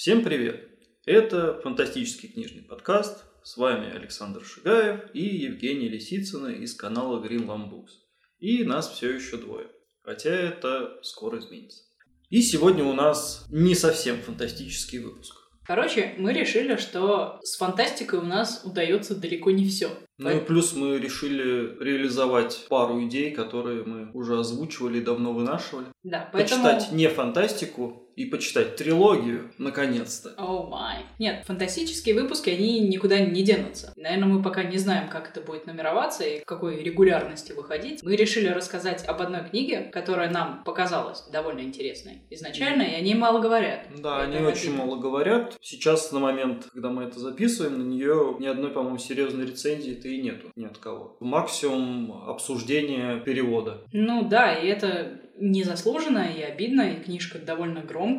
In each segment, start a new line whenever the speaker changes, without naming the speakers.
Всем привет! Это фантастический книжный подкаст. С вами Александр Шигаев и Евгений Лисицына из канала Green Lamb Books. И нас все еще двое. Хотя это скоро изменится. И сегодня у нас не совсем фантастический выпуск.
Короче, мы решили, что с фантастикой у нас удается далеко не все.
Ну и плюс мы решили реализовать пару идей, которые мы уже озвучивали и давно вынашивали.
Да, поэтому...
Почитать не фантастику и почитать трилогию, наконец-то.
О май. Нет, фантастические выпуски, они никуда не денутся. Наверное, мы пока не знаем, как это будет нумероваться и в какой регулярности выходить. Мы решили рассказать об одной книге, которая нам показалась довольно интересной изначально, и они мало говорят.
Да,
Это
они очень мало говорят. Сейчас, на момент, когда мы это записываем, на нее ни одной, по-моему, серьезной рецензии-то и нету ни от кого. Максимум обсуждения перевода.
Ну да, и это незаслуженно и обидно, и книжка довольно громкая,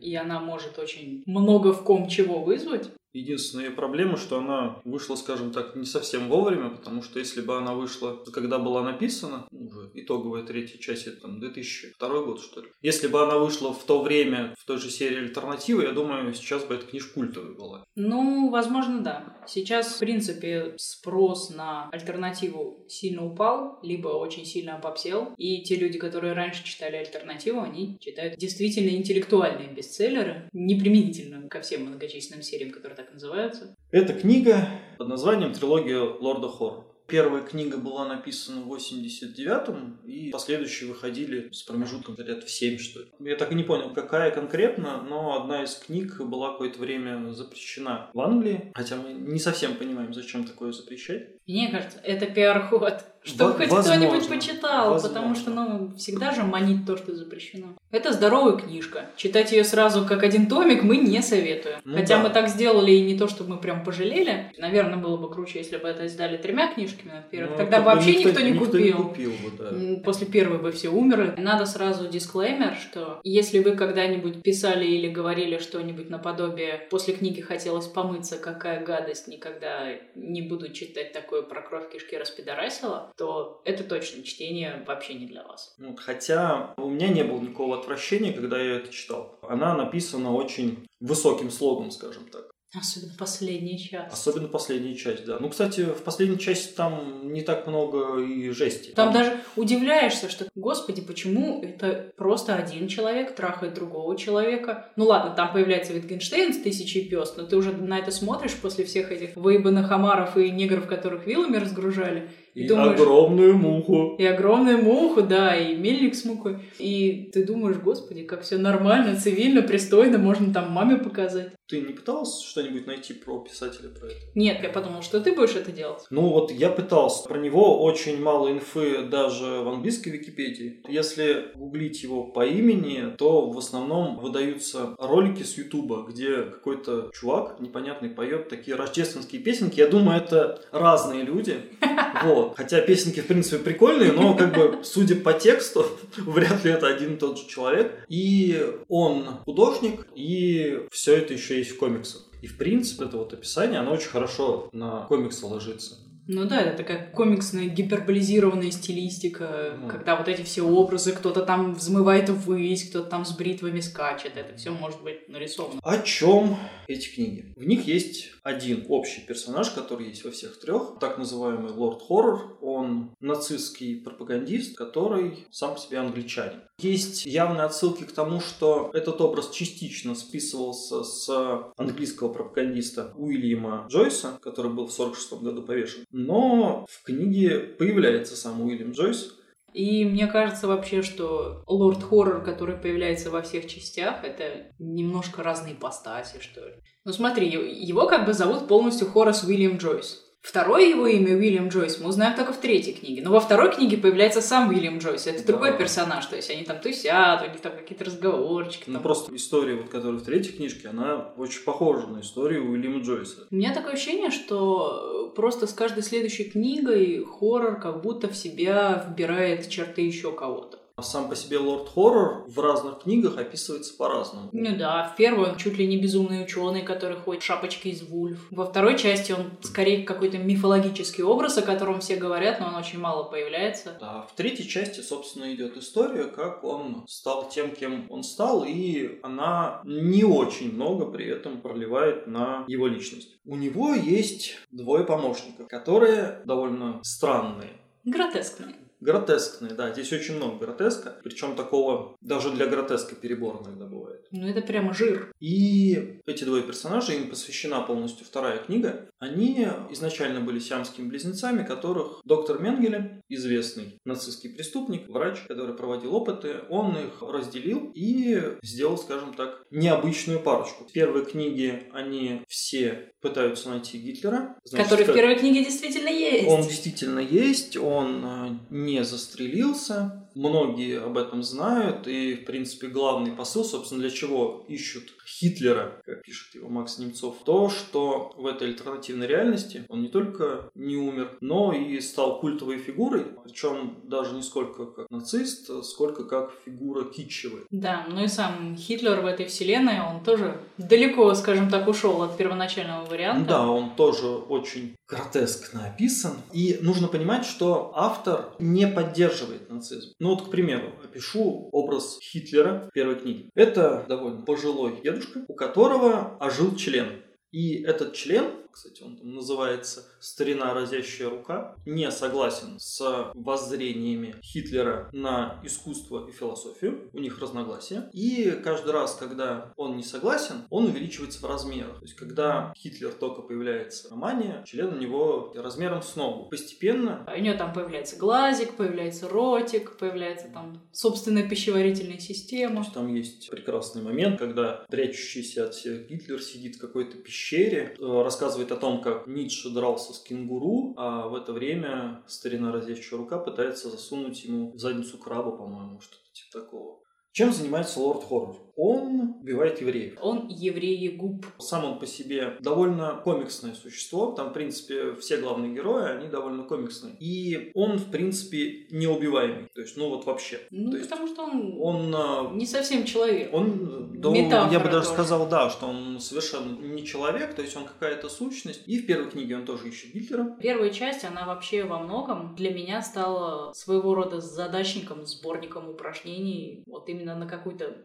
и она может очень много в ком чего вызвать.
Единственная проблема, что она вышла, скажем так, не совсем вовремя, потому что если бы она вышла, когда была написана, ну, уже итоговая третья часть, это там 2002 год, что ли. Если бы она вышла в то время, в той же серии альтернативы, я думаю, сейчас бы эта книжка культовой была.
Ну, возможно, да. Сейчас, в принципе, спрос на альтернативу сильно упал, либо очень сильно попсел. И те люди, которые раньше читали альтернативу, они читают действительно интеллектуальные бестселлеры, неприменительно ко всем многочисленным сериям, которые так называются.
Эта книга под названием «Трилогия Лорда Хоррор». Первая книга была написана в 89-м, и последующие выходили с промежутком лет в 7, что ли. Я так и не понял, какая конкретно, но одна из книг была какое-то время запрещена в Англии, хотя мы не совсем понимаем, зачем такое запрещать.
Мне кажется, это пиар-ход, чтобы
Во-
хоть кто-нибудь почитал,
Возможно.
потому что, ну, всегда же манит то, что запрещено. Это здоровая книжка. Читать ее сразу как один томик мы не советуем.
Ну
Хотя
да.
мы так сделали, и не то, чтобы мы прям пожалели. Наверное, было бы круче, если бы это издали тремя книжками, во-первых.
Ну,
Тогда вообще никто, не купил.
купил бы, да.
После первой бы все умерли. Надо сразу дисклеймер, что если вы когда-нибудь писали или говорили что-нибудь наподобие «после книги хотелось помыться, какая гадость, никогда не буду читать такое про кровь кишки распидорасила», то это точно чтение вообще не для вас.
Ну, Хотя у меня не было никакого отвращения, когда я это читал. Она написана очень высоким слогом, скажем так.
Особенно последний час.
Особенно последняя часть, да. Ну, кстати, в последней части там не так много и жести.
Там даже удивляешься, что, господи, почему это просто один человек трахает другого человека. Ну ладно, там появляется Витгенштейн с тысячей пес, но ты уже на это смотришь после всех этих выебанных омаров и негров, которых вилами разгружали.
И,
И думаешь-
огромную муху.
И огромную муху, да, и мельник с мукой. И ты думаешь, господи, как все нормально, цивильно, пристойно, можно там маме показать.
Ты не пыталась что-нибудь найти про писателя про это?
Нет, я подумала, что ты будешь это делать.
Ну вот я пытался. Про него очень мало инфы даже в английской Википедии. Если гуглить его по имени, то в основном выдаются ролики с Ютуба, где какой-то чувак непонятный поет такие рождественские песенки. Я думаю, это разные люди. Вот. Хотя песенки, в принципе, прикольные, но как бы, судя по тексту, вряд ли это один и тот же человек. И он художник, и все это еще есть в комиксах. И, в принципе, это вот описание, оно очень хорошо на комиксы ложится.
Ну да, это такая комиксная гиперболизированная стилистика,
Ну.
когда вот эти все образы, кто-то там взмывает ввысь, кто-то там с бритвами скачет, это все может быть нарисовано.
О чем эти книги? В них есть один общий персонаж, который есть во всех трех, так называемый Лорд Хоррор. Он нацистский пропагандист, который сам по себе англичанин. Есть явные отсылки к тому, что этот образ частично списывался с английского пропагандиста Уильяма Джойса, который был в 46 году повешен. Но в книге появляется сам Уильям Джойс,
И мне кажется вообще, что лорд хоррор, который появляется во всех частях, это немножко разные ипостаси, что ли. Ну смотри, его как бы зовут полностью Хорас Уильям Джойс. Второе его имя Уильям Джойс мы узнаем только в третьей книге. Но во второй книге появляется сам Уильям Джойс. Это
Да.
другой персонаж. То есть они там тусят, у них там какие-то разговорчики.
Ну,
там.
просто история, вот, которая в третьей книжке, она очень похожа на историю Уильяма Джойса.
У меня такое ощущение, что просто с каждой следующей книгой хоррор как будто в себя вбирает черты еще кого-то.
Сам по себе Лорд Хоррор в разных книгах описывается по-разному.
Ну да, в первой он чуть ли не безумный ученый, который ходит в шапочке из вульф. Во второй части он скорее какой-то мифологический образ, о котором все говорят, но он очень мало появляется.
Да, в третьей части, собственно, идет история, как он стал тем, кем он стал, и она не очень много при этом проливает на его личность. У него есть двое помощников, которые довольно странные.
Гротескные.
Гротескные, да, здесь очень много гротеска, причем такого даже для гротеска перебор иногда бывает.
Ну это прямо жир.
И эти двое персонажей, им посвящена полностью вторая книга, они изначально были сиамскими близнецами, которых доктор Менгеле, известный нацистский преступник, врач, который проводил опыты, он их разделил и сделал, скажем так, необычную парочку. В первой книге они все пытаются найти Гитлера.
Значит, который в первой книге действительно есть.
Он действительно есть, он не застрелился, многие об этом знают, и, в принципе, главный посыл, собственно, для чего ищут Хитлера, как пишет его Макс Немцов, то, что в этой альтернативной реальности он не только не умер, но и стал культовой фигурой, причем даже не сколько как нацист, сколько как фигура китчевая.
Да, ну и сам Хитлер в этой вселенной, он тоже далеко, скажем так, ушел от первоначального варианта.
Да, он тоже очень гротескно описан. И нужно понимать, что автор не поддерживает нацизм. Ну вот, к примеру, опишу образ Хитлера в первой книге. Это довольно пожилой дедушка, у которого ожил член. И этот член кстати, он там называется «Старина разящая рука», не согласен с воззрениями Хитлера на искусство и философию, у них разногласия. И каждый раз, когда он не согласен, он увеличивается в размерах. То есть, когда Хитлер только появляется в романе, член у него размером с ногу. Постепенно...
У него там появляется глазик, появляется ротик, появляется там собственная пищеварительная система.
Там есть прекрасный момент, когда прячущийся от всех Гитлер сидит в какой-то пещере, э, рассказывает рассказывает о том, как Ницше дрался с кенгуру, а в это время старина разящая рука пытается засунуть ему в задницу краба, по-моему, что-то типа такого. Чем занимается Лорд Хоррор? Он убивает евреев.
Он евреи-губ.
Сам он по себе довольно комиксное существо. Там, в принципе, все главные герои, они довольно комиксные. И он, в принципе, неубиваемый. То есть, ну вот вообще.
Ну,
То
потому
есть,
что он,
он а,
не совсем человек.
Он, да,
Метафора
я бы даже
тоже.
сказал, да, что он совершенно не человек, то есть он какая-то сущность. И в первой книге он тоже ищет Гитлера.
Первая часть, она вообще во многом для меня стала своего рода задачником, сборником упражнений, вот именно на какую-то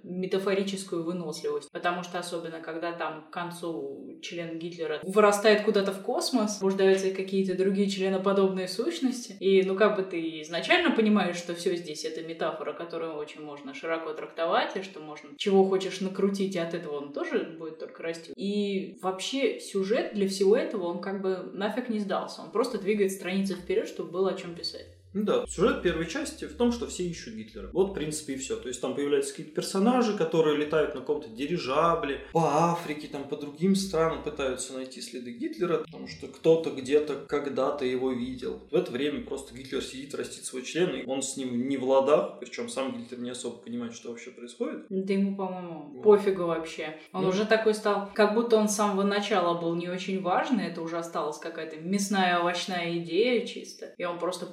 метафорическую выносливость. Потому что особенно, когда там к концу член Гитлера вырастает куда-то в космос, рождаются какие-то другие членоподобные сущности, и ну как бы ты изначально понимаешь, что все здесь это метафора, которую очень можно широко трактовать, и что можно чего хочешь накрутить, и от этого он тоже будет только расти. И вообще сюжет для всего этого, он как бы нафиг не сдался. Он просто двигает страницы вперед, чтобы было о чем писать.
Ну да, сюжет первой части в том, что все ищут Гитлера. Вот, в принципе, и все. То есть там появляются какие-то персонажи, которые летают на каком-то дирижабле по Африке, там по другим странам пытаются найти следы Гитлера, потому что кто-то где-то когда-то его видел. В это время просто Гитлер сидит, растит свой член, и он с ним не в ладах, причем сам Гитлер не особо понимает, что вообще происходит.
Да ему, по-моему,
Вот.
пофигу вообще. Он
Ну.
уже такой стал, как будто он с самого начала был не очень важный, это уже осталась какая-то мясная овощная идея чисто, и он просто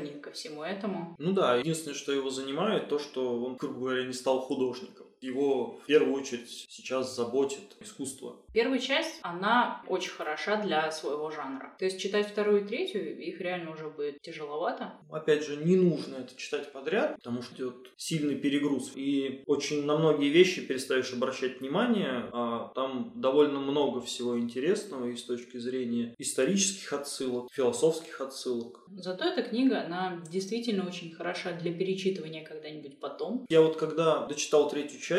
приложение ко всему этому.
Ну да, единственное, что его занимает, то, что он, грубо говоря, не стал художником. Его в первую очередь сейчас заботит искусство.
Первая часть, она очень хороша для своего жанра. То есть читать вторую и третью, их реально уже будет тяжеловато.
Опять же, не нужно это читать подряд, потому что идет сильный перегруз. И очень на многие вещи перестаешь обращать внимание, а там довольно много всего интересного и с точки зрения исторических отсылок, философских отсылок.
Зато эта книга, она действительно очень хороша для перечитывания когда-нибудь потом.
Я вот когда дочитал третью часть,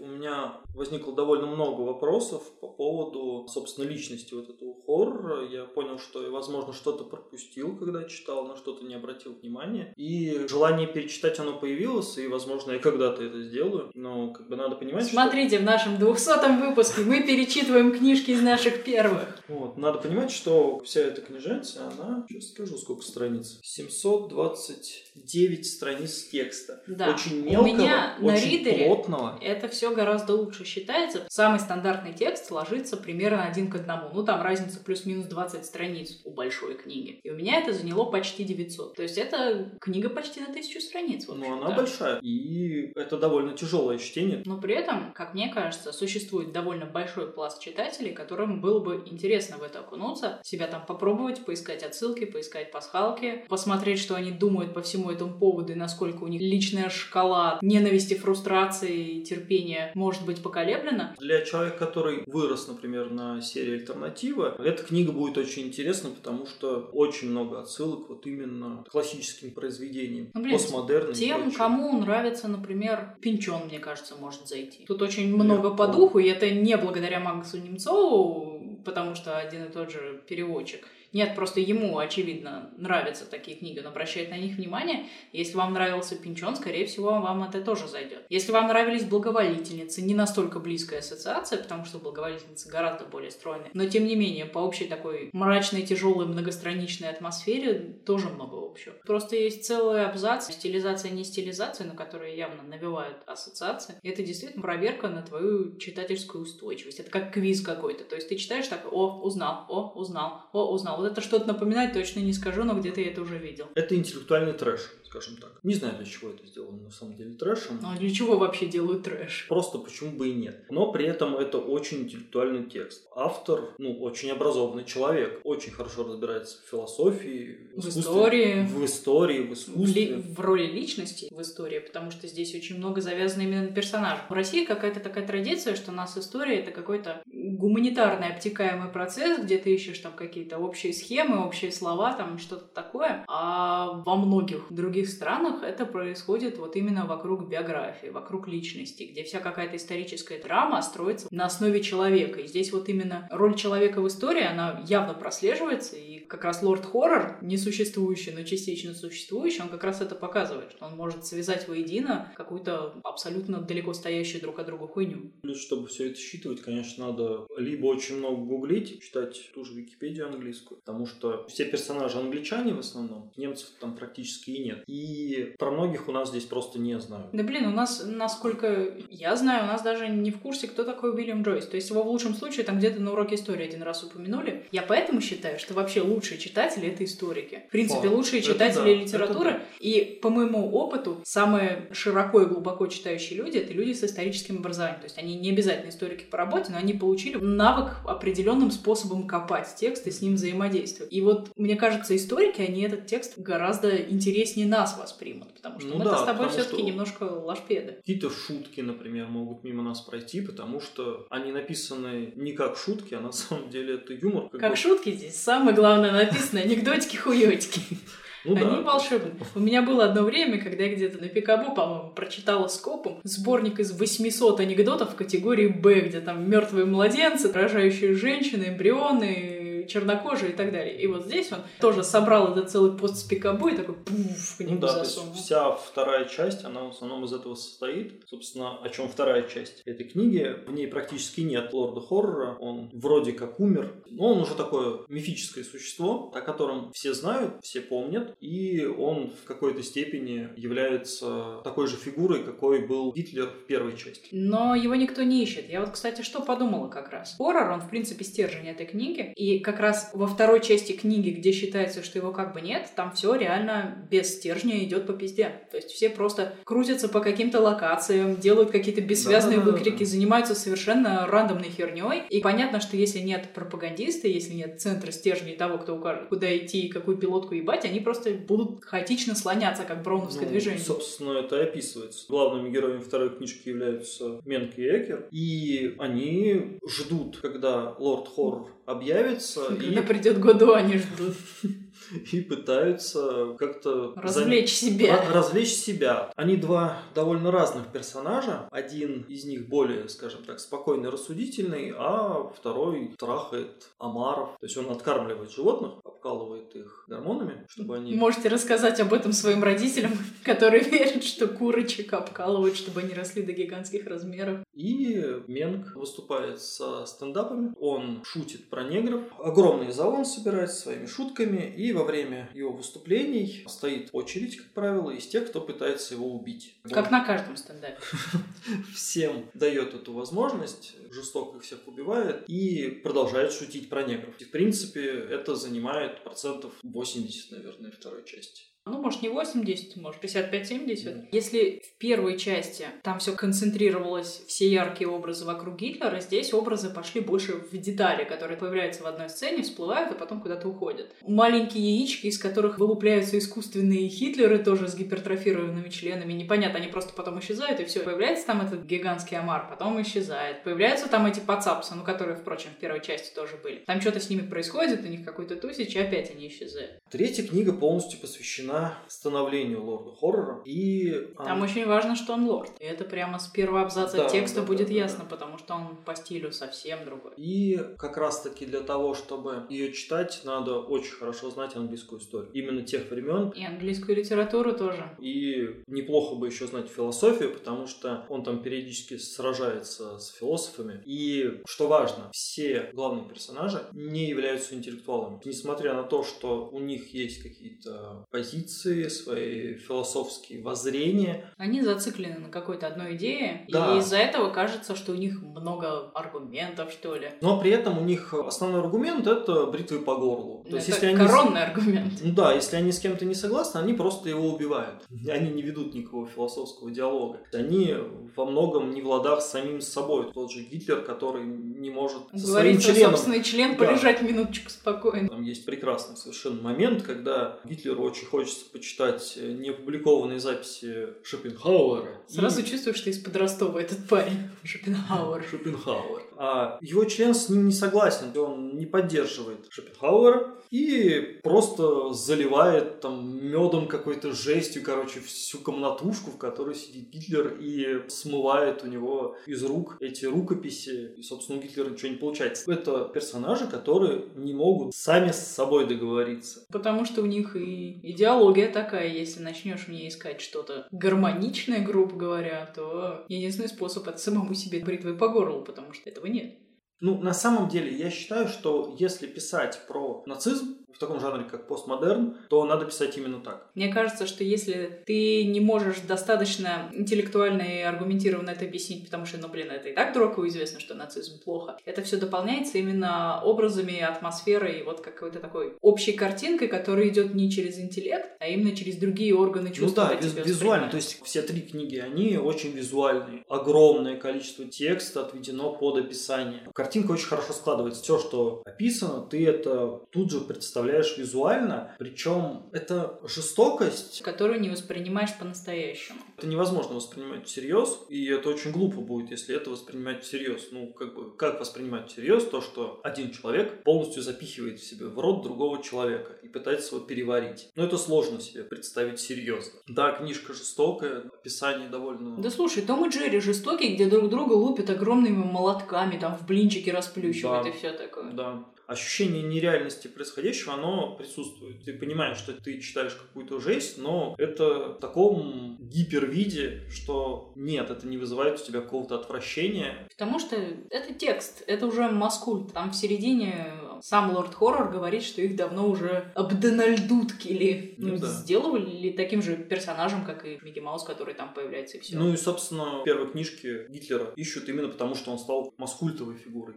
у меня возникло довольно много вопросов по поводу, собственно, личности вот этого хоррора. Я понял, что возможно, что-то пропустил, когда читал, на что-то не обратил внимания. И желание перечитать оно появилось, и, возможно, я когда-то это сделаю. Но как бы надо понимать, что...
Смотрите, в нашем 200 выпуске мы перечитываем книжки из наших первых.
Вот, надо понимать, что вся эта книженция, она, сейчас скажу, сколько страниц. 729 страниц текста.
Да.
Очень
У
мелкого,
меня на
очень
ридере
плотного.
Это все гораздо лучше считается. Самый стандартный текст ложится примерно один к одному. Ну, там разница плюс-минус 20 страниц у большой книги. И у меня это заняло почти 900. То есть это книга почти на тысячу страниц.
Ну, она большая. И это довольно тяжелое чтение.
Но при этом, как мне кажется, существует довольно большой пласт читателей, которым было бы интересно в это окунуться, себя там попробовать, поискать отсылки, поискать пасхалки, посмотреть, что они думают по всему этому поводу и насколько у них личная шкала ненависти, фрустрации, терпения может быть поколеблена.
Для человека, который вырос, например, на серии «Альтернатива», эта книга будет очень интересна, потому что очень много отсылок вот именно к классическим произведениям, ну, блин, постмодерн.
Тем, кому нравится, например, Пинчон, мне кажется, может зайти. Тут очень много по духу, и это не благодаря Магнусу Немцову, потому что один и тот же переводчик – нет, просто ему, очевидно, нравятся такие книги, он обращает на них внимание. Если вам нравился Пинчон, скорее всего, вам это тоже зайдет. Если вам нравились благоволительницы, не настолько близкая ассоциация, потому что благоволительницы гораздо более стройные, но тем не менее, по общей такой мрачной, тяжелой, многостраничной атмосфере тоже много общего. Просто есть целый абзац, стилизация не стилизация, но которые явно навевают ассоциации. Это действительно проверка на твою читательскую устойчивость. Это как квиз какой-то. То есть ты читаешь так, о, узнал, о, узнал, о, узнал. Вот это что-то напоминает, точно не скажу, но где-то я это уже видел.
Это интеллектуальный трэш скажем так. Не знаю, для чего это сделано на самом деле трэшем.
А для чего вообще делают трэш?
Просто почему бы и нет. Но при этом это очень интеллектуальный текст. Автор, ну, очень образованный человек, очень хорошо разбирается в философии,
в, в истории.
В истории, в искусстве.
В, в роли личности в истории, потому что здесь очень много завязано именно на персонажах. В России какая-то такая традиция, что у нас история это какой-то гуманитарный обтекаемый процесс, где ты ищешь там какие-то общие схемы, общие слова, там что-то такое. А во многих других странах это происходит вот именно вокруг биографии, вокруг личности, где вся какая-то историческая драма строится на основе человека. И здесь вот именно роль человека в истории, она явно прослеживается, и как раз лорд хоррор, несуществующий, но частично существующий, он как раз это показывает, что он может связать воедино какую-то абсолютно далеко стоящую друг от друга хуйню.
Плюс, чтобы все это считывать, конечно, надо либо очень много гуглить, читать ту же Википедию английскую, потому что все персонажи англичане в основном, немцев там практически и нет. И про многих у нас здесь просто не знаю.
Да блин, у нас, насколько я знаю, у нас даже не в курсе, кто такой Уильям Джойс. То есть его в лучшем случае там где-то на уроке истории один раз упомянули. Я поэтому считаю, что вообще лучшие читатели — это историки. В принципе, О, лучшие читатели да, литературы. Да. И по моему опыту, самые широко и глубоко читающие люди — это люди с историческим образованием. То есть они не обязательно историки по работе, но они получили навык определенным способом копать текст и с ним взаимодействовать. И вот, мне кажется, историки, они этот текст гораздо интереснее нас воспримут, потому что ну, мы-то да, с тобой все-таки немножко лашпеды.
Какие-то шутки, например, могут мимо нас пройти, потому что они написаны не как шутки, а на самом деле это юмор.
Как, как бы... шутки здесь самое главное написано, анекдотики-хуётики. Ну, Они да. волшебные. У меня было одно время, когда я где-то на Пикабу, по-моему, прочитала скопом сборник из 800 анекдотов в категории Б, где там мертвые младенцы, рожающие женщины, эмбрионы, чернокожие и так далее. И вот здесь он тоже собрал этот целый пост с пикабу и такой пуф,
к нему ну, да, засунул. вся вторая часть, она в основном из этого состоит. Собственно, о чем вторая часть этой книги. В ней практически нет лорда хоррора. Он вроде как умер. Но он уже такое мифическое существо, о котором все знают, все помнят. И он в какой-то степени является такой же фигурой, какой был Гитлер в первой части.
Но его никто не ищет. Я вот, кстати, что подумала как раз. Хоррор, он, в принципе, стержень этой книги. И как раз во второй части книги, где считается, что его как бы нет, там все реально без стержня идет по пизде. То есть все просто крутятся по каким-то локациям, делают какие-то бессвязные да, выкрики, да, да. занимаются совершенно рандомной херней. И понятно, что если нет пропагандиста, если нет центра стержней того, кто укажет, куда идти и какую пилотку ебать, они просто будут хаотично слоняться, как броуновское ну, движение.
Собственно, это описывается. Главными героями второй книжки являются Менк и Экер, и они ждут, когда лорд Хоррор объявится.
Когда и... придет году, они ждут.
И пытаются как-то...
Развлечь за... себя.
Развлечь себя. Они два довольно разных персонажа. Один из них более, скажем так, спокойный, рассудительный, а второй трахает омаров. То есть он откармливает животных, обкалывает их гормонами, чтобы они...
Можете рассказать об этом своим родителям, которые верят, что курочек обкалывают, чтобы они росли до гигантских размеров.
И Менг выступает со стендапами. Он шутит про негров. Огромный зал он собирает своими шутками. И во время его выступлений стоит очередь, как правило, из тех, кто пытается его убить.
Как на каждом стендапе.
Всем дает эту возможность, жестоко их всех убивает и продолжает шутить про негров. И, в принципе, это занимает процентов 80, наверное, второй части.
Ну, может, не 80, может, 55-70. Если в первой части там все концентрировалось, все яркие образы вокруг Гитлера, здесь образы пошли больше в детали, которые появляются в одной сцене, всплывают, а потом куда-то уходят. Маленькие яички, из которых вылупляются искусственные Хитлеры, тоже с гипертрофированными членами, непонятно, они просто потом исчезают, и все. Появляется там этот гигантский омар, потом исчезает. Появляются там эти подцапсы, ну, которые, впрочем, в первой части тоже были. Там что-то с ними происходит, у них какой-то тусич, и опять они исчезают.
Третья книга полностью посвящена становлению лорда хоррора. И
Там очень важно, что он лорд. И это прямо с первого абзаца
Да,
текста
да,
будет
да,
ясно,
да.
потому что он по стилю совсем другой.
И как раз-таки для того, чтобы ее читать, надо очень хорошо знать английскую историю. Именно тех времен.
И английскую литературу тоже.
И неплохо бы еще знать философию, потому что он там периодически сражается с философами. И, что важно, все главные персонажи не являются интеллектуалами. Несмотря на то, что у них есть какие-то позиции, свои философские воззрения,
Они зациклены на какой-то одной идее,
Да.
и из-за этого кажется, что у них много аргументов, что ли.
но при этом у них основной аргумент это бритвы по горлу. То есть,
это
если они...
коронный аргумент.
Ну да, если они с кем-то не согласны, они просто его убивают. Они не ведут никакого философского диалога. Они во многом не в ладах с самим собой. Тот же Гитлер, который не может со своим
Говорит, что
членом...
собственный член
Да.
полежать минуточку спокойно.
Там есть прекрасный совершенно момент, когда Гитлеру очень хочется почитать э, неопубликованные записи Шопенгауэра. И-
Сразу чувствую, что из-под Ростова этот парень. Шопенгауэр.
Шопенгауэр. А его член с ним не согласен, он не поддерживает Шопенгауэра и просто заливает там медом какой-то жестью, короче, всю комнатушку, в которой сидит Гитлер и смывает у него из рук эти рукописи. И, собственно, у Гитлера ничего не получается. Это персонажи, которые не могут сами с собой договориться.
Потому что у них и идеология такая, если начнешь в ней искать что-то гармоничное, грубо говоря, то единственный способ это самому себе бритвой по горлу, потому что этого нет.
Ну, на самом деле, я считаю, что если писать про нацизм в таком жанре, как постмодерн, то надо писать именно так.
Мне кажется, что если ты не можешь достаточно интеллектуально и аргументированно это объяснить, потому что, ну, блин, это и так дураку известно, что нацизм плохо, это все дополняется именно образами, атмосферой и вот какой-то такой общей картинкой, которая идет не через интеллект, а именно через другие органы чувств.
ну да, виз- визуально. То есть все три книги, они очень визуальные. Огромное количество текста отведено под описание. Картинка очень хорошо складывается. Все, что описано, ты это тут же представляешь визуально. Причем это жестокость.
которую не воспринимаешь по-настоящему.
Это невозможно воспринимать всерьез, и это очень глупо будет, если это воспринимать всерьез. Ну, как бы, как воспринимать всерьез то, что один человек полностью запихивает в себя в рот другого человека и пытается его переварить. Но это сложно себе представить серьезно. Да, книжка жестокая, описание довольно...
Да слушай, Том и Джерри жестокие, где друг друга лупят огромными молотками, там в блинчики расплющивают
Да.
и все такое.
Да. Ощущение нереальности происходящего, оно присутствует. Ты понимаешь, что ты читаешь какую-то жесть, но это в таком гипервиде, что нет, это не вызывает у тебя какого-то отвращения.
Потому что это текст, это уже маскульт. Там в середине сам Лорд Хоррор говорит, что их давно уже обдональдуткили.
Ну
Ну,
да.
сделали таким же персонажем, как и Микки Маус, который там появляется и все.
Ну и, собственно, первые книжки Гитлера ищут именно потому, что он стал маскультовой фигурой.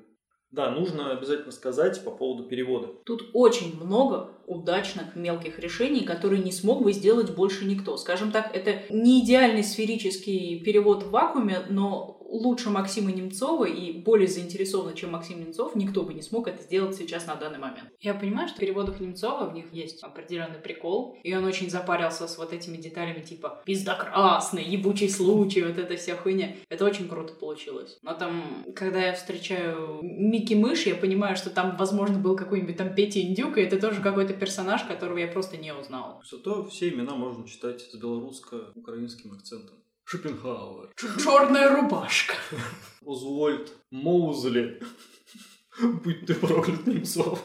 Да, нужно обязательно сказать по поводу перевода.
Тут очень много удачных мелких решений, которые не смог бы сделать больше никто. Скажем так, это не идеальный сферический перевод в вакууме, но лучше Максима Немцова и более заинтересованно, чем Максим Немцов, никто бы не смог это сделать сейчас на данный момент. Я понимаю, что в переводах Немцова в них есть определенный прикол, и он очень запарился с вот этими деталями типа «пиздокрасный», «ебучий случай», вот эта вся хуйня. Это очень круто получилось. Но там, когда я встречаю Микки Мышь, я понимаю, что там, возможно, был какой-нибудь там Петя Индюк, и это тоже какой-то персонаж, которого я просто не узнала.
Зато все имена можно читать с белорусско-украинским акцентом. Шопенгауэр,
Черная рубашка.
Озвольд, Моузли. Будь ты проклят, Немцов.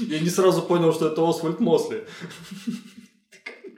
Я не сразу понял, что это Освальд Мосли.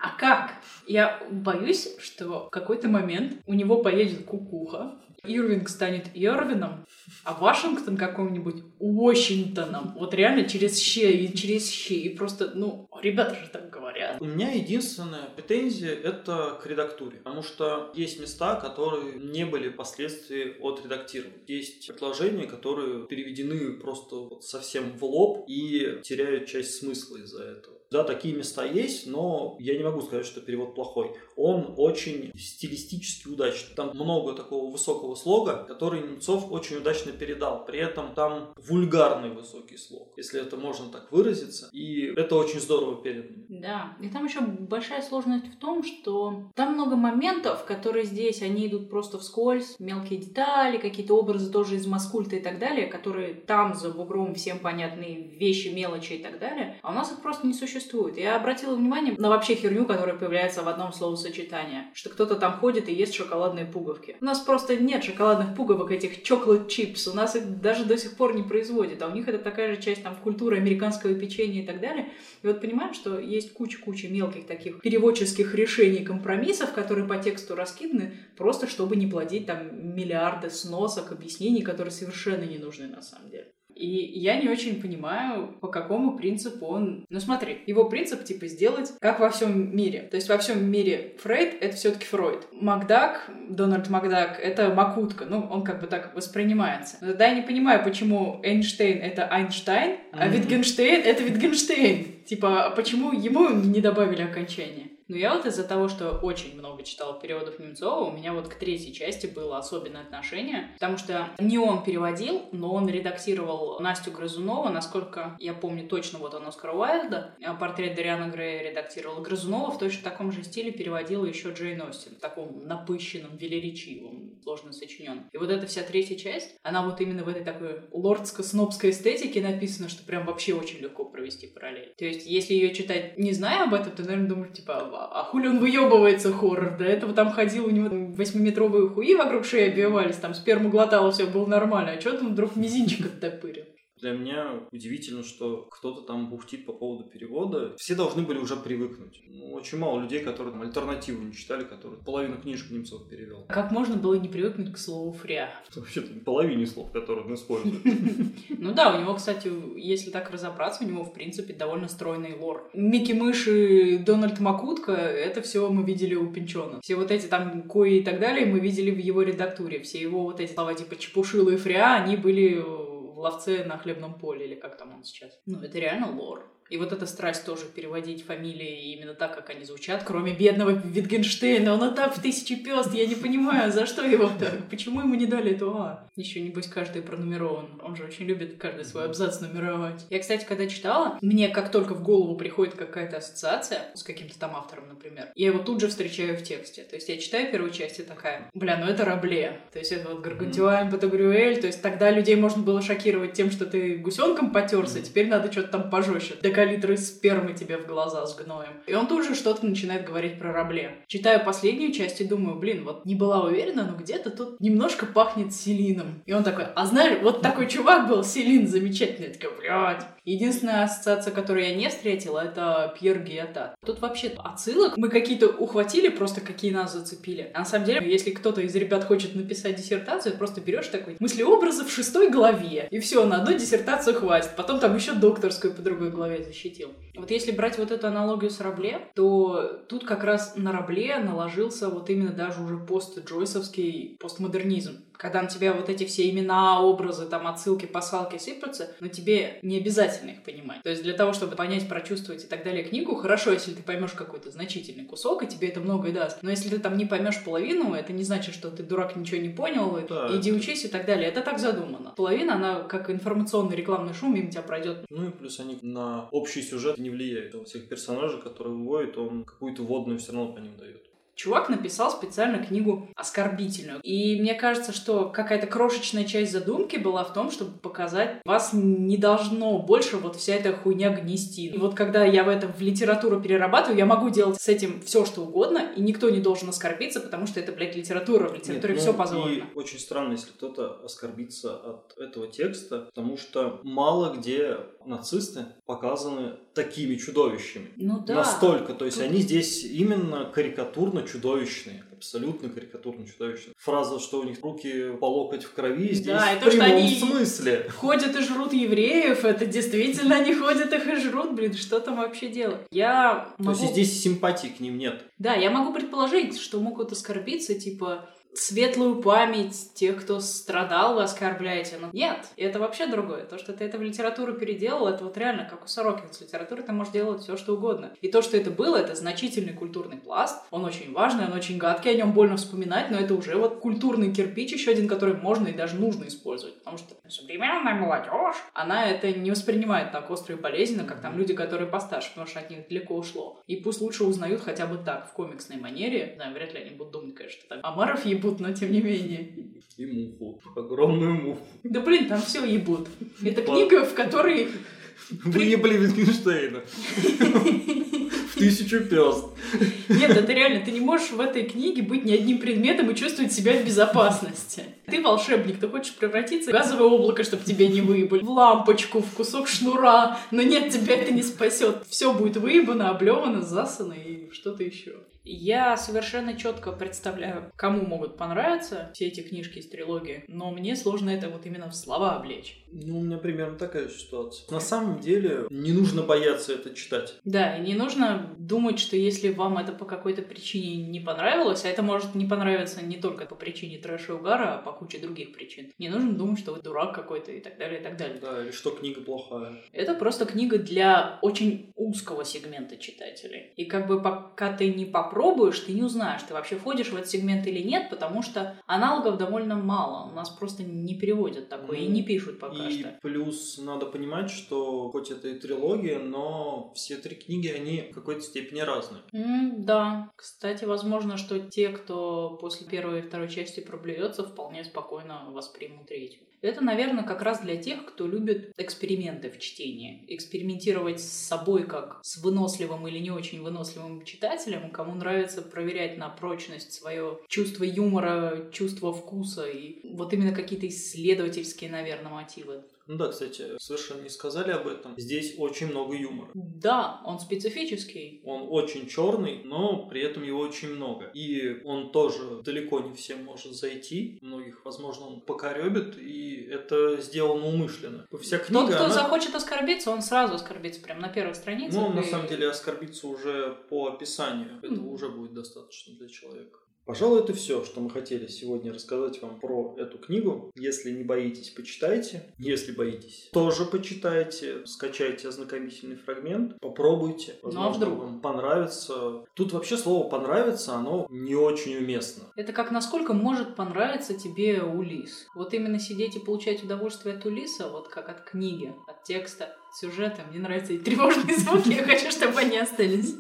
А как? Я боюсь, что в какой-то момент у него поедет кукуха, Ирвинг станет Ирвином, а Вашингтон каким-нибудь Уощингтоном. Вот реально через щи и через щи. И просто, ну, ребята же так говорят.
У меня единственная претензия это к редактуре. Потому что есть места, которые не были впоследствии отредактированы. Есть предложения, которые переведены просто вот совсем в лоб и теряют часть смысла из-за этого. Да, такие места есть, но я не могу сказать, что перевод плохой. Он очень стилистически удачный. Там много такого высокого слога, который Немцов очень удачно передал. При этом там вульгарный высокий слог, если это можно так выразиться. И это очень здорово передано.
Да, и там еще большая сложность в том, что там много моментов, которые здесь, они идут просто вскользь, мелкие детали, какие-то образы тоже из маскульта и так далее, которые там за бугром всем понятные вещи, мелочи и так далее, а у нас их просто не существует существует. Я обратила внимание на вообще херню, которая появляется в одном словосочетании. Что кто-то там ходит и ест шоколадные пуговки. У нас просто нет шоколадных пуговок, этих chocolate chips. У нас их даже до сих пор не производят. А у них это такая же часть там культуры американского печенья и так далее. И вот понимаем, что есть куча-куча мелких таких переводческих решений, компромиссов, которые по тексту раскиданы, просто чтобы не плодить там миллиарды сносок, объяснений, которые совершенно не нужны на самом деле. И я не очень понимаю, по какому принципу он... Ну смотри, его принцип типа сделать как во всем мире. То есть во всем мире Фрейд — это все таки Фройд. Макдак, Дональд Макдак — это Макутка. Ну, он как бы так воспринимается. Но тогда я не понимаю, почему Эйнштейн — это Айнштейн, mm-hmm. а Витгенштейн — это Витгенштейн. Типа, а почему ему не добавили окончание? Но я вот из-за того, что очень много читала переводов Немцова, у меня вот к третьей части было особенное отношение, потому что не он переводил, но он редактировал Настю Грызунова, насколько я помню точно, вот он Оскар Уайльда, а портрет Дариана Грея редактировал Грызунова, в точно таком же стиле переводила еще Джейн Остин, в таком напыщенном, велеречивом, сложно сочинен. И вот эта вся третья часть, она вот именно в этой такой лордско-снобской эстетике написана, что прям вообще очень легко провести параллель. То есть, если ее читать, не зная об этом, то, наверное, думаешь, типа, а хули он выебывается хоррор? До этого там ходил, у него восьмиметровые хуи вокруг шеи обвивались, там сперму глотало, все было нормально. А что там вдруг мизинчик оттопырил?
Для меня удивительно, что кто-то там бухтит по поводу перевода. Все должны были уже привыкнуть. Ну, очень мало людей, которые там альтернативу не читали, которые половину книжек Немцов перевел.
Как можно было не привыкнуть к слову «фря»?
Вообще-то половине слов, которые он использует.
Ну да, у него, кстати, если так разобраться, у него, в принципе, довольно стройный лор. Микки Мышь и Дональд Макутка — это все мы видели у Пинчона. Все вот эти там кои и так далее мы видели в его редактуре. Все его вот эти слова типа «чепушила» и «фря», они были ловце на хлебном поле, или как там он сейчас. Ну, это реально лор. И вот эта страсть тоже переводить фамилии именно так, как они звучат, кроме бедного Витгенштейна. Он так в тысячи пёст, я не понимаю, за что его так? Почему ему не дали эту А? Еще, небось, каждый пронумерован. Он же очень любит каждый свой абзац нумеровать. Я, кстати, когда читала, мне как только в голову приходит какая-то ассоциация с каким-то там автором, например, я его тут же встречаю в тексте. То есть я читаю первую часть и такая, бля, ну это Рабле. То есть это вот Гаргантюань, Патагрюэль. То есть тогда людей можно было шокировать тем, что ты гусенком потерся, теперь надо что-то там пожестче литры спермы тебе в глаза с гноем. И он тут же что-то начинает говорить про рабле. Читаю последнюю часть и думаю, блин, вот не была уверена, но где-то тут немножко пахнет селином. И он такой, а знаешь, вот такой чувак был, селин замечательный. Я такая, блядь. Единственная ассоциация, которую я не встретила, это Пьер Гиата. Тут вообще отсылок мы какие-то ухватили, просто какие нас зацепили. А на самом деле, если кто-то из ребят хочет написать диссертацию, просто берешь такой мыслеобразы в шестой главе, и все, на одну диссертацию хватит. Потом там еще докторскую по другой главе защитил. Вот если брать вот эту аналогию с Рабле, то тут как раз на Рабле наложился вот именно даже уже пост-джойсовский постмодернизм когда на тебя вот эти все имена, образы, там отсылки, посылки сыпятся, но тебе не обязательно их понимать. То есть для того, чтобы понять, прочувствовать и так далее книгу, хорошо, если ты поймешь какой-то значительный кусок, и тебе это многое даст. Но если ты там не поймешь половину, это не значит, что ты дурак ничего не понял, да, иди это... учись и так далее. Это так задумано. Половина, она как информационный рекламный шум мимо тебя пройдет.
Ну и плюс они на общий сюжет не влияют. У всех персонажей, которые выводят, он какую-то водную все равно по ним дает.
Чувак написал специально книгу оскорбительную. И мне кажется, что какая-то крошечная часть задумки была в том, чтобы показать, вас не должно больше вот вся эта хуйня гнести. И вот когда я в этом в литературу перерабатываю, я могу делать с этим все, что угодно, и никто не должен оскорбиться, потому что это, блядь, литература. В литературе
Нет,
все
ну,
позволено.
И очень странно, если кто-то оскорбится от этого текста, потому что мало где нацисты показаны такими чудовищами.
Ну да.
Настолько. То есть
Тут-
они здесь именно карикатурно чудовищные. Абсолютно карикатурно чудовищные. Фраза, что у них руки по локоть в крови, здесь
Да, и
в
то, что
прямом
они-
смысле.
Ходят и жрут евреев, это действительно они ходят их и жрут, блин, что там вообще делать? Я
То
могу...
есть здесь симпатии к ним нет.
Да, я могу предположить, что могут оскорбиться, типа, светлую память тех, кто страдал, вы оскорбляете. Но нет, это вообще другое. То, что ты это в литературу переделал, это вот реально как у Сорокина. С литературой ты можешь делать все, что угодно. И то, что это было, это значительный культурный пласт. Он очень важный, он очень гадкий, о нем больно вспоминать, но это уже вот культурный кирпич, еще один, который можно и даже нужно использовать. Потому что современная молодежь, она это не воспринимает так остро и болезненно, как там люди, которые постарше, потому что от них далеко ушло. И пусть лучше узнают хотя бы так, в комиксной манере. Да, вряд ли они будут думать, конечно, там Амаров ебут, но тем не менее.
И муху. Огромную муху.
Да блин, там все ебут. Это книга, в которой...
Выебли Wittgensteina. В тысячу пёст.
Нет, это реально, ты не можешь в этой книге быть ни одним предметом и чувствовать себя в безопасности. Ты волшебник, ты хочешь превратиться в газовое облако, чтобы тебя не выебали, в лампочку, в кусок шнура, но нет, тебя это не спасет. Все будет выебано, облевано, засано и что-то еще. Я совершенно четко представляю, кому могут понравиться все эти книжки из трилогии, но мне сложно это вот именно в слова облечь.
Ну, у меня примерно такая же ситуация. На самом деле, не нужно бояться это читать.
Да, и не нужно думать, что если вам это по какой-то причине не понравилось, а это может не понравиться не только по причине трэша и угара, а по куче других причин. Не нужно думать, что вы дурак какой-то и так далее, и так далее.
Да, или что книга плохая.
Это просто книга для очень узкого сегмента читателей. И как бы пока ты не попробуешь, ты не узнаешь, ты вообще входишь в этот сегмент или нет, потому что аналогов довольно мало. У нас просто не переводят такое и
Ну,
не пишут пока
и
что.
плюс надо понимать, что хоть это и трилогия, но все три книги, они в какой-то степени разные.
М, да. Кстати, возможно, что те, кто после первой и второй части проблюется, вполне спокойно воспримут третью. Это, наверное, как раз для тех, кто любит эксперименты в чтении. Экспериментировать с собой как с выносливым или не очень выносливым читателем, кому нравится проверять на прочность свое чувство юмора, чувство вкуса и вот именно какие-то исследовательские, наверное, мотивы.
Ну да, кстати, совершенно не сказали об этом. Здесь очень много юмора.
Да, он специфический.
Он очень черный, но при этом его очень много. И он тоже далеко не всем может зайти. Многих, возможно, он покоребит, и это сделано умышленно. Вся книга,
Тот, кто
она-
захочет оскорбиться, он сразу оскорбится прямо на первых страницах.
Ну, на
и-
самом деле, оскорбиться уже по описанию. Этого
Мгм.
уже будет достаточно для человека. Пожалуй, это все, что мы хотели сегодня рассказать вам про эту книгу. Если не боитесь, почитайте. Если боитесь, тоже почитайте. Скачайте ознакомительный фрагмент, попробуйте.
Ну, а
Возможно,
вдруг?
вам понравится. Тут вообще слово «понравится», оно не очень уместно.
Это как насколько может понравиться тебе Улис. Вот именно сидеть и получать удовольствие от Улиса, вот как от книги, от текста, сюжета. Мне нравятся эти тревожные звуки, я хочу, чтобы они остались.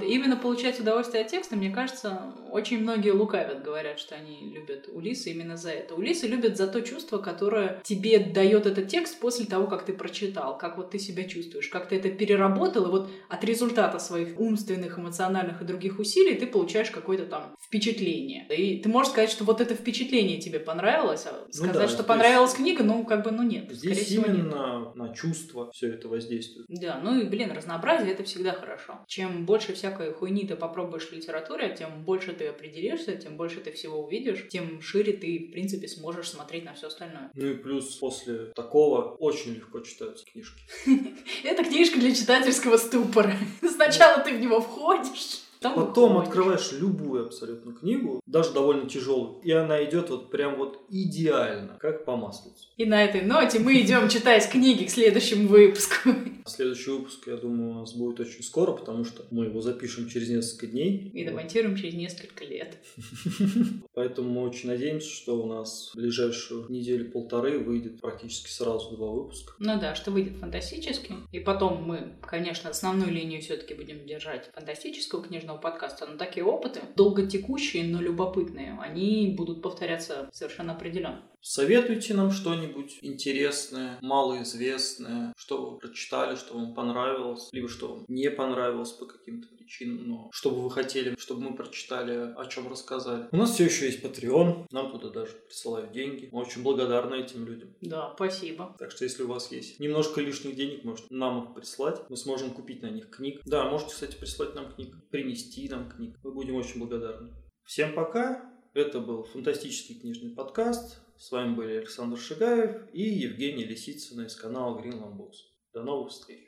Именно получать удовольствие от текста, мне кажется, очень многие лукавят, говорят, что они любят Улиса именно за это. Улисы любят за то чувство, которое тебе дает этот текст после того, как ты прочитал, как вот ты себя чувствуешь, как ты это переработал, и вот от результата своих умственных, эмоциональных и других усилий ты получаешь какое-то там впечатление. И ты можешь сказать, что вот это впечатление тебе понравилось, а сказать,
да,
что
здесь-
понравилась книга, ну, как бы, ну нет. скорее
Здесь
всего, нет.
именно на чувства все это воздействует.
Да, ну и, блин, разнообразие это всегда хорошо. Чем больше всякой хуйни ты попробуешь в литературе, тем больше ты определишься, тем больше ты всего увидишь, тем шире ты, в принципе, сможешь смотреть на все остальное.
Ну и плюс после такого очень легко читаются книжки.
Это книжка для читательского ступора. Сначала ты в него входишь, потом
Потом открываешь любую абсолютно книгу, даже довольно тяжелую, и она идет вот прям вот идеально, как по маслицу.
И на этой ноте мы идем читать книги к следующему выпуску.
Следующий выпуск, я думаю, у нас будет очень скоро, потому что мы его запишем через несколько дней.
И домонтируем через несколько лет.
Поэтому мы очень надеемся, что у нас в ближайшую неделю-полторы выйдет практически сразу два выпуска.
Ну да, что выйдет фантастически. И потом мы, конечно, основную линию все-таки будем держать фантастического книжного книжного подкаста, но такие опыты, долго текущие, но любопытные, они будут повторяться совершенно определенно.
Советуйте нам что-нибудь интересное, малоизвестное, что вы прочитали, что вам понравилось, либо что вам не понравилось по каким-то причинам, но что бы вы хотели, чтобы мы прочитали, о чем рассказали. У нас все еще есть Patreon, нам туда даже присылают деньги. Мы очень благодарны этим людям.
Да, спасибо.
Так что если у вас есть немножко лишних денег, можете нам их прислать. Мы сможем купить на них книг. Да, можете, кстати, прислать нам книг, принести нам книг. Мы будем очень благодарны. Всем пока. Это был фантастический книжный подкаст. С вами были Александр Шигаев и Евгений Лисицына из канала Greenland Books. До новых встреч!